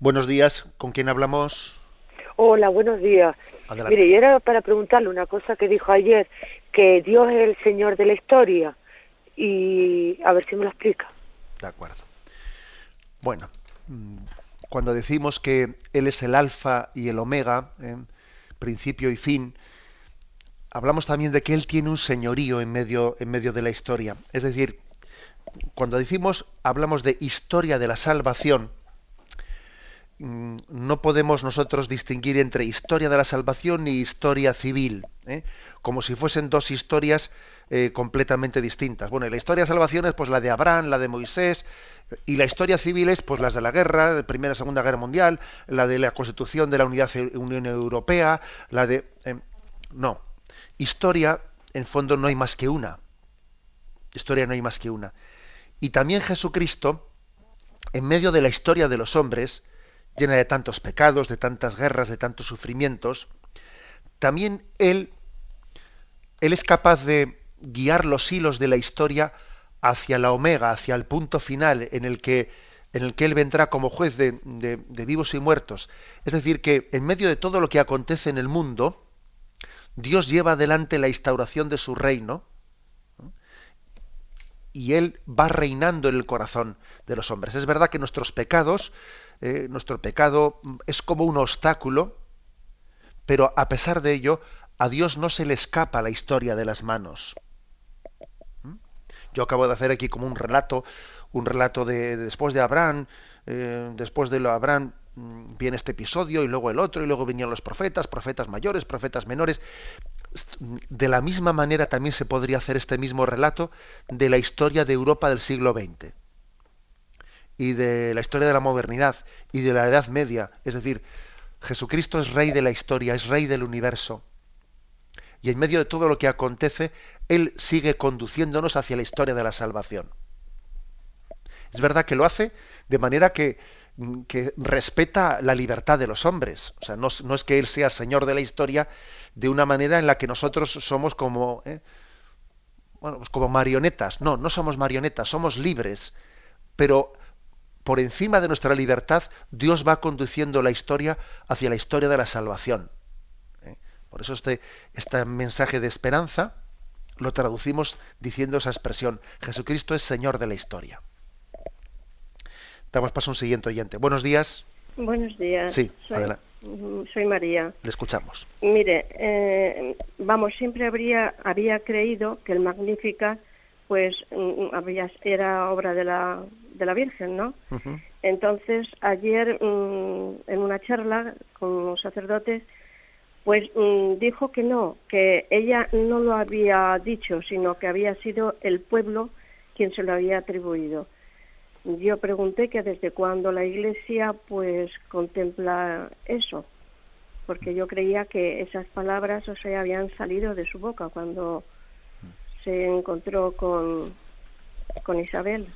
Buenos días, ¿con quién hablamos? Hola, buenos días. Mire, yo era para preguntarle una cosa que dijo ayer, que Dios es el Señor de la historia, y a ver si me lo explica. De acuerdo. Bueno, mm, cuando decimos que Él es el alfa y el omega, ¿eh? principio y fin, hablamos también de que Él tiene un señorío en medio, en medio de la historia. Es decir, cuando decimos, hablamos de historia de la salvación, no podemos nosotros distinguir entre historia de la salvación y historia civil, ¿eh? como si fuesen dos historias eh, completamente distintas. Bueno, la historia de salvación es pues la de Abraham, la de Moisés, y la historia civil es pues las de la guerra, Primera y Segunda Guerra Mundial, la de la constitución de la Unidad Unión Europea, la de em, no, historia en fondo no hay más que una. Historia no hay más que una. Y también Jesucristo, en medio de la historia de los hombres, llena de tantos pecados, de tantas guerras, de tantos sufrimientos, también Él, Él es capaz de guiar los hilos de la historia hacia la omega, hacia el punto final en el que, en el que Él vendrá como juez de, de vivos y muertos. Es decir, que en medio de todo lo que acontece en el mundo, Dios lleva adelante la instauración de su reino y Él va reinando en el corazón de los hombres. Es verdad que nuestros pecados nuestro pecado es como un obstáculo, pero a pesar de ello a Dios no se le escapa la historia de las manos. ¿Mm? Yo acabo de hacer aquí como un relato, un relato de, después de Abraham, eh, después de lo Abraham mm, viene este episodio y luego el otro y luego venían los profetas, profetas mayores, profetas menores. De la misma manera también se podría hacer este mismo relato de la historia de Europa del siglo XX y de la historia de la modernidad y de la Edad Media. Es decir, Jesucristo es rey de la historia, es rey del universo. Y en medio de todo lo que acontece, Él sigue conduciéndonos hacia la historia de la salvación. Es verdad que lo hace de manera que, respeta la libertad de los hombres. O sea, no, es que Él sea Señor de la historia de una manera en la que nosotros somos como, ¿eh? bueno, pues como marionetas. No, no somos marionetas, somos libres. Pero por encima de nuestra libertad, Dios va conduciendo la historia hacia la historia de la salvación. ¿eh? Por eso este, este mensaje de esperanza lo traducimos diciendo esa expresión, Jesucristo es Señor de la historia. Damos paso a un siguiente oyente. Buenos días. Buenos días. Sí, soy, adelante. Soy María. Le escuchamos. Mire, eh, vamos, siempre habría, había creído que el Magnífica pues mm, había, era obra de la, de la Virgen, ¿no? Entonces, ayer mm, en una charla con los sacerdotes, pues mm, dijo que no, que ella no lo había dicho, sino que había sido el pueblo quien se lo había atribuido. Yo pregunté que desde cuándo la Iglesia pues contempla eso, porque yo creía que esas palabras, o sea, habían salido de su boca cuando se encontró con, con Isabel.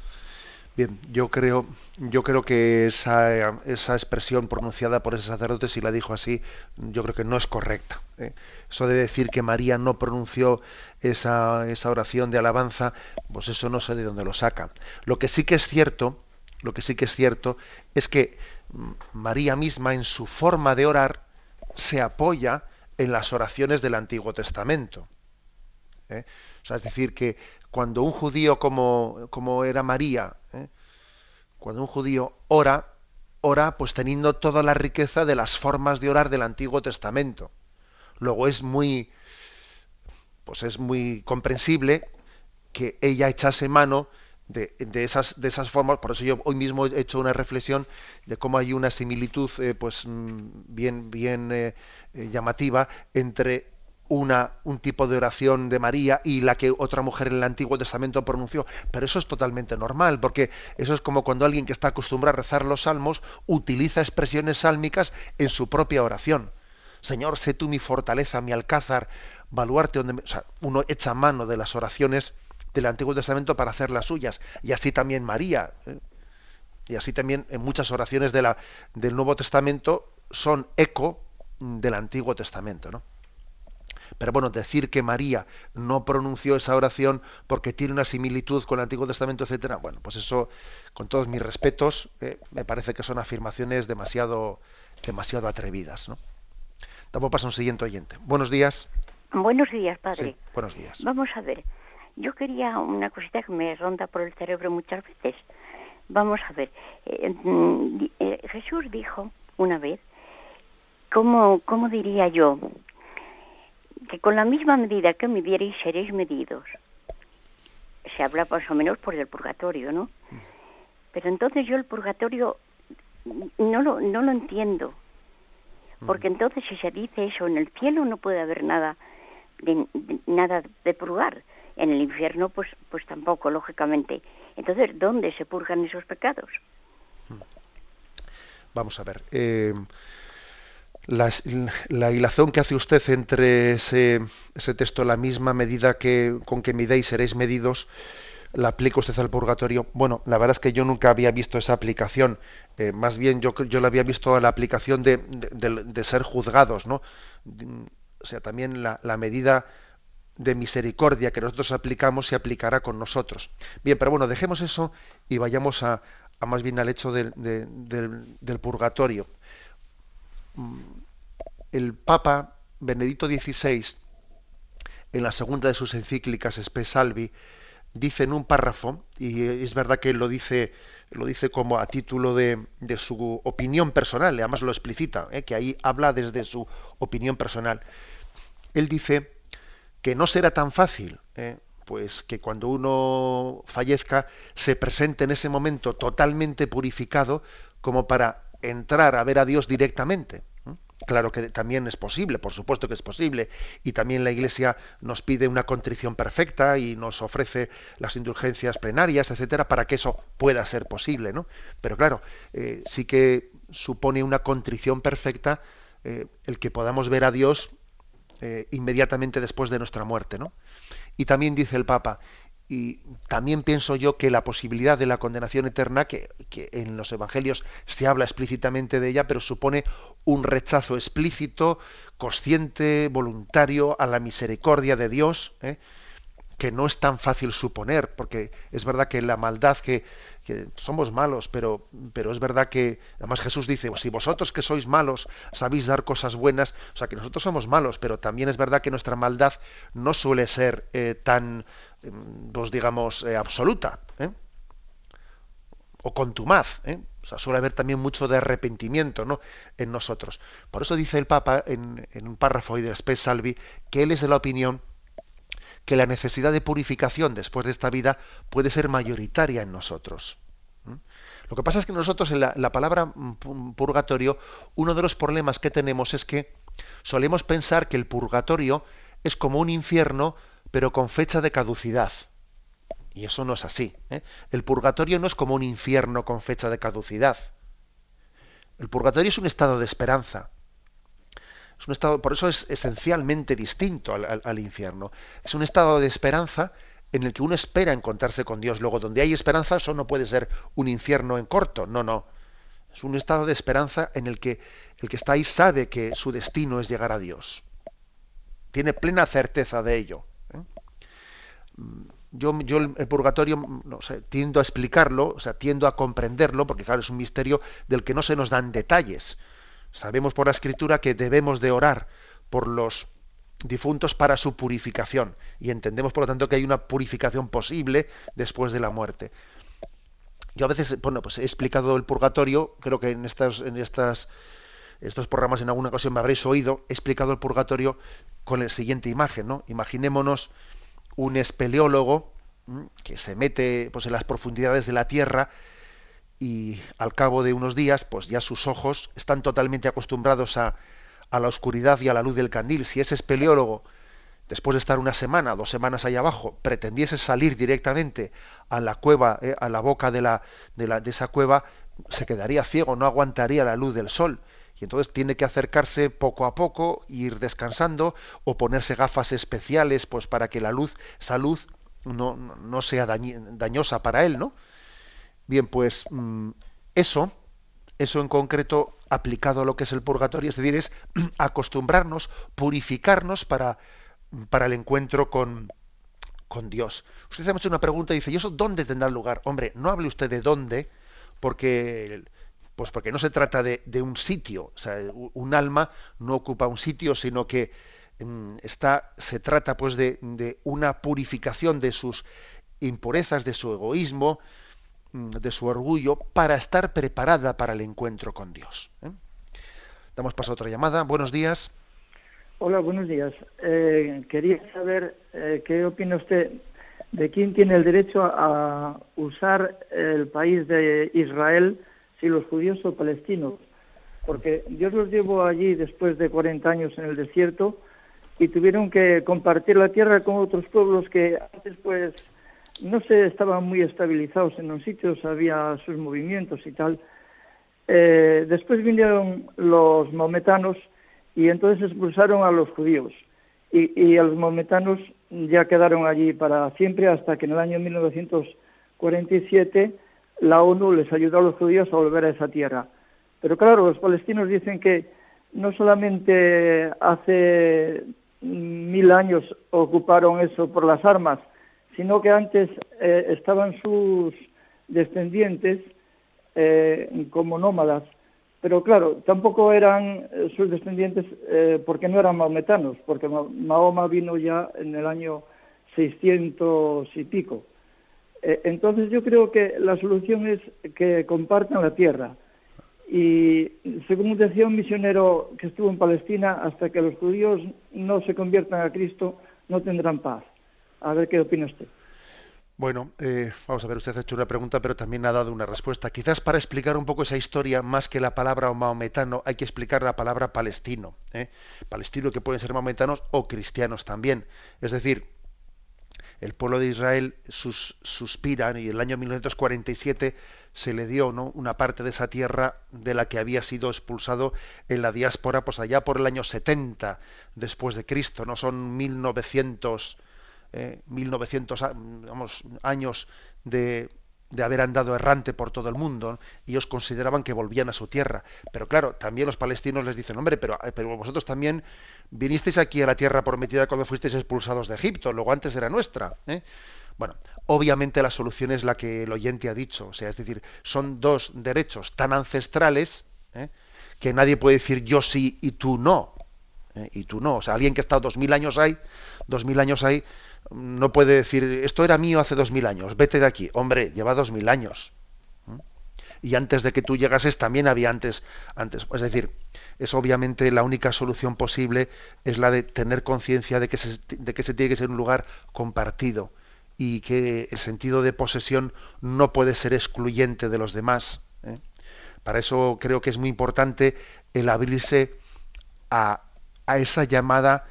Bien, yo creo, yo creo que esa, esa expresión pronunciada por ese sacerdote, si la dijo así, yo creo que no es correcta. ¿eh? Eso de decir que María no pronunció esa, esa oración de alabanza, pues eso no sé de dónde lo saca. Lo que sí que es cierto, lo que sí que es cierto, es que María misma en su forma de orar se apoya en las oraciones del Antiguo Testamento. ¿eh? Es decir, que cuando un judío como, como era María, ¿eh? cuando un judío ora, ora pues teniendo toda la riqueza de las formas de orar del Antiguo Testamento. Luego es muy, pues es muy comprensible que ella echase mano de, esas, de esas formas, por eso yo hoy mismo he hecho una reflexión de cómo hay una similitud eh, pues mm, bien, bien eh, llamativa entre una, un tipo de oración de María y la que otra mujer en el Antiguo Testamento pronunció. Pero eso es totalmente normal, porque eso es como cuando alguien que está acostumbrado a rezar los salmos utiliza expresiones sálmicas en su propia oración. Señor, sé tú mi fortaleza, mi alcázar, baluarte donde... uno echa mano de las oraciones del Antiguo Testamento para hacer las suyas. Y así también María. ¿eh? Y así también en muchas oraciones del Nuevo Testamento son eco del Antiguo Testamento. ¿no? Pero bueno, decir que María no pronunció esa oración porque tiene una similitud con el Antiguo Testamento, etcétera, bueno, pues eso, con todos mis respetos, eh, me parece que son afirmaciones demasiado, demasiado atrevidas, ¿no? Damos paso a un siguiente oyente. Buenos días. Buenos días, padre. buenos días. Vamos a ver. Yo quería una cosita que me ronda por el cerebro muchas veces. Vamos a ver. Eh, mm, eh, Jesús dijo una vez, ¿cómo, ¿cómo diría yo? Que con la misma medida que midierais seréis medidos. Se habla más o menos por el purgatorio, ¿no? Pero entonces yo el purgatorio no lo, no lo entiendo. Porque entonces si se dice eso, en el cielo no puede haber nada de, nada de purgar. En el infierno, pues, pues tampoco, lógicamente. Entonces, ¿dónde se purgan esos pecados? Vamos a ver. Eh, la, la, hilazón que hace usted entre ese, ese, texto, la misma medida que con que midéis seréis medidos, la aplica usted al purgatorio. Bueno, la verdad es que yo nunca había visto esa aplicación. Eh, más bien yo, yo la había visto a la aplicación de, de, ser juzgados, ¿no? O sea, también la, la, medida de misericordia que nosotros aplicamos se aplicará con nosotros. Bien, pero bueno, dejemos eso y vayamos a, a más bien al hecho del, del purgatorio el Papa Benedicto XVI, en la segunda de sus encíclicas Spe Salvi, dice en un párrafo, y es verdad que lo dice, lo dice como a título de, su opinión personal, además lo explicita, ¿eh? que ahí habla desde su opinión personal. él dice que no será tan fácil, ¿eh? pues que cuando uno fallezca se presente en ese momento totalmente purificado como para entrar a ver a Dios directamente. Claro que también es posible, por supuesto que es posible, y también la Iglesia nos pide una contrición perfecta y nos ofrece las indulgencias plenarias, etcétera, para que eso pueda ser posible, ¿no? Pero claro, eh, sí que supone una contrición perfecta eh, el que podamos ver a Dios eh, inmediatamente después de nuestra muerte, ¿no? Y también dice el Papa, y también pienso yo que la posibilidad de la condenación eterna, que, en los evangelios se habla explícitamente de ella, pero supone un rechazo explícito, consciente, voluntario a la misericordia de Dios, ¿eh? que no es tan fácil suponer, porque es verdad que la maldad que, que somos malos, pero, pero es verdad que, además Jesús dice, si vosotros que sois malos sabéis dar cosas buenas, o sea que nosotros somos malos, pero también es verdad que nuestra maldad no suele ser eh, tan, pues digamos, eh, absoluta, ¿eh? o contumaz, o sea, suele haber también mucho de arrepentimiento ¿no? en nosotros. Por eso dice el Papa en, un párrafo de Spes Salvi que él es de la opinión que la necesidad de purificación después de esta vida puede ser mayoritaria en nosotros. Lo que pasa es que nosotros en la, palabra purgatorio, uno de los problemas que tenemos es que solemos pensar que el purgatorio es como un infierno, pero con fecha de caducidad. Y eso no es así. ¿eh? El purgatorio no es como un infierno con fecha de caducidad. El purgatorio es un estado de esperanza un estado, por eso es esencialmente distinto al, infierno. Es un estado de esperanza en el que uno espera encontrarse con Dios. Luego, donde hay esperanza, eso no puede ser un infierno en corto. No, no. Es un estado de esperanza en el que el que está ahí sabe que su destino es llegar a Dios. Tiene plena certeza de ello. Yo, yo, el purgatorio no tiendo a explicarlo, o sea, tiendo a comprenderlo, porque claro, es un misterio del que no se nos dan detalles. Sabemos por la escritura que debemos de orar por los difuntos para su purificación y entendemos por lo tanto que hay una purificación posible después de la muerte. Yo a veces, bueno, pues he explicado el purgatorio, creo que en estas, en estas, estos programas en alguna ocasión me habréis oído, he explicado el purgatorio con la siguiente imagen, ¿no? Imaginémonos un espeleólogo que se mete pues en las profundidades de la tierra y al cabo de unos días, pues ya sus ojos están totalmente acostumbrados a, a la oscuridad y a la luz del candil. Si ese espeleólogo, después de estar una semana, dos semanas ahí abajo, pretendiese salir directamente a la cueva, eh, a la boca de, la, de, la, de esa cueva, se quedaría ciego, no aguantaría la luz del sol. Y entonces tiene que acercarse poco a poco, ir descansando, o ponerse gafas especiales, pues para que la luz, esa luz, no, no sea dañosa para él, ¿no? Bien, pues mm, eso, eso en concreto aplicado a lo que es el purgatorio, es decir, es (clears throat) acostumbrarnos, purificarnos para, para el encuentro con, con Dios. Usted ha hecho una pregunta y dice, ¿y eso dónde tendrá lugar? Hombre, no hable usted de dónde, porque pues porque no se trata de, un sitio, o sea, un alma no ocupa un sitio, sino que mm, está, se trata pues de, de, una purificación de sus impurezas, de su egoísmo, Mm, de su orgullo para estar preparada para el encuentro con Dios. ¿eh? Damos paso a otra llamada. Buenos días. Hola, buenos días. Eh, quería saber eh, qué opina usted de quién tiene el derecho a, usar el país de Israel, si los judíos o palestinos. Porque Dios los llevó allí después de 40 años en el desierto y tuvieron que compartir la tierra con otros pueblos que antes pues no se estaban muy estabilizados en los sitios, había sus movimientos y tal. Eh, después vinieron los maometanos y entonces expulsaron a los judíos. Y, a los maometanos ya quedaron allí para siempre hasta que en el año 1947 la ONU les ayudó a los judíos a volver a esa tierra. Pero claro, los palestinos dicen que no solamente hace mil años ocuparon eso por las armas, sino que antes eh, estaban sus descendientes eh, como nómadas. Pero claro, tampoco eran eh, sus descendientes porque no eran maometanos, porque Mahoma vino ya en el año 600 y pico. Entonces yo creo que la solución es que compartan la tierra Y según decía un misionero que estuvo en Palestina, hasta que los judíos no se conviertan a Cristo, no tendrán paz. A ver qué opina usted. Bueno, eh, vamos a ver, usted ha hecho una pregunta, pero también ha dado una respuesta. Quizás para explicar un poco esa historia, más que la palabra maometano, hay que explicar la palabra palestino. ¿eh? Palestino que pueden ser maometanos o cristianos también. Es decir, el pueblo de Israel sus, suspira y en el año 1947 se le dio ¿no? una parte de esa tierra de la que había sido expulsado en la diáspora, pues allá por el año 70 después de Cristo, no son 1900 1900 eh, años de, de, haber andado errante por todo el mundo, y ellos consideraban que volvían a su tierra. Pero claro, también los palestinos les dicen, hombre, pero, eh, pero vosotros también vinisteis aquí a la tierra prometida cuando fuisteis expulsados de Egipto, luego antes era nuestra. ¿eh? Bueno, obviamente la solución es la que el oyente ha dicho, o sea, es decir, son dos derechos tan ancestrales que nadie puede decir yo sí y tú no. Y tú no. O sea, alguien que ha estado dos mil años ahí, dos mil años ahí, no puede decir, esto era mío hace dos mil años, vete de aquí. Hombre, lleva dos mil años. Y antes de que tú llegases también había antes, antes. Es decir, es obviamente la única solución posible es la de tener conciencia de, que se, de que se tiene que ser un lugar compartido y que el sentido de posesión no puede ser excluyente de los demás. ¿eh? Para eso creo que es muy importante el abrirse a, a esa llamada,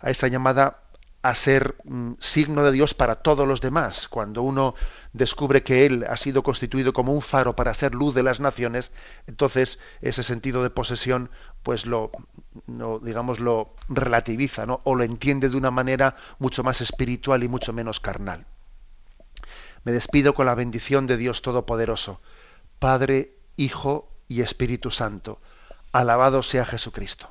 a esa llamada a ser mm, signo de Dios para todos los demás. Cuando uno descubre que Él ha sido constituido como un faro para ser luz de las naciones, entonces ese sentido de posesión, pues lo, digamos, lo relativiza, ¿no? O lo entiende de una manera mucho más espiritual y mucho menos carnal. Me despido con la bendición de Dios Todopoderoso, Padre, Hijo y Espíritu Santo. Alabado sea Jesucristo.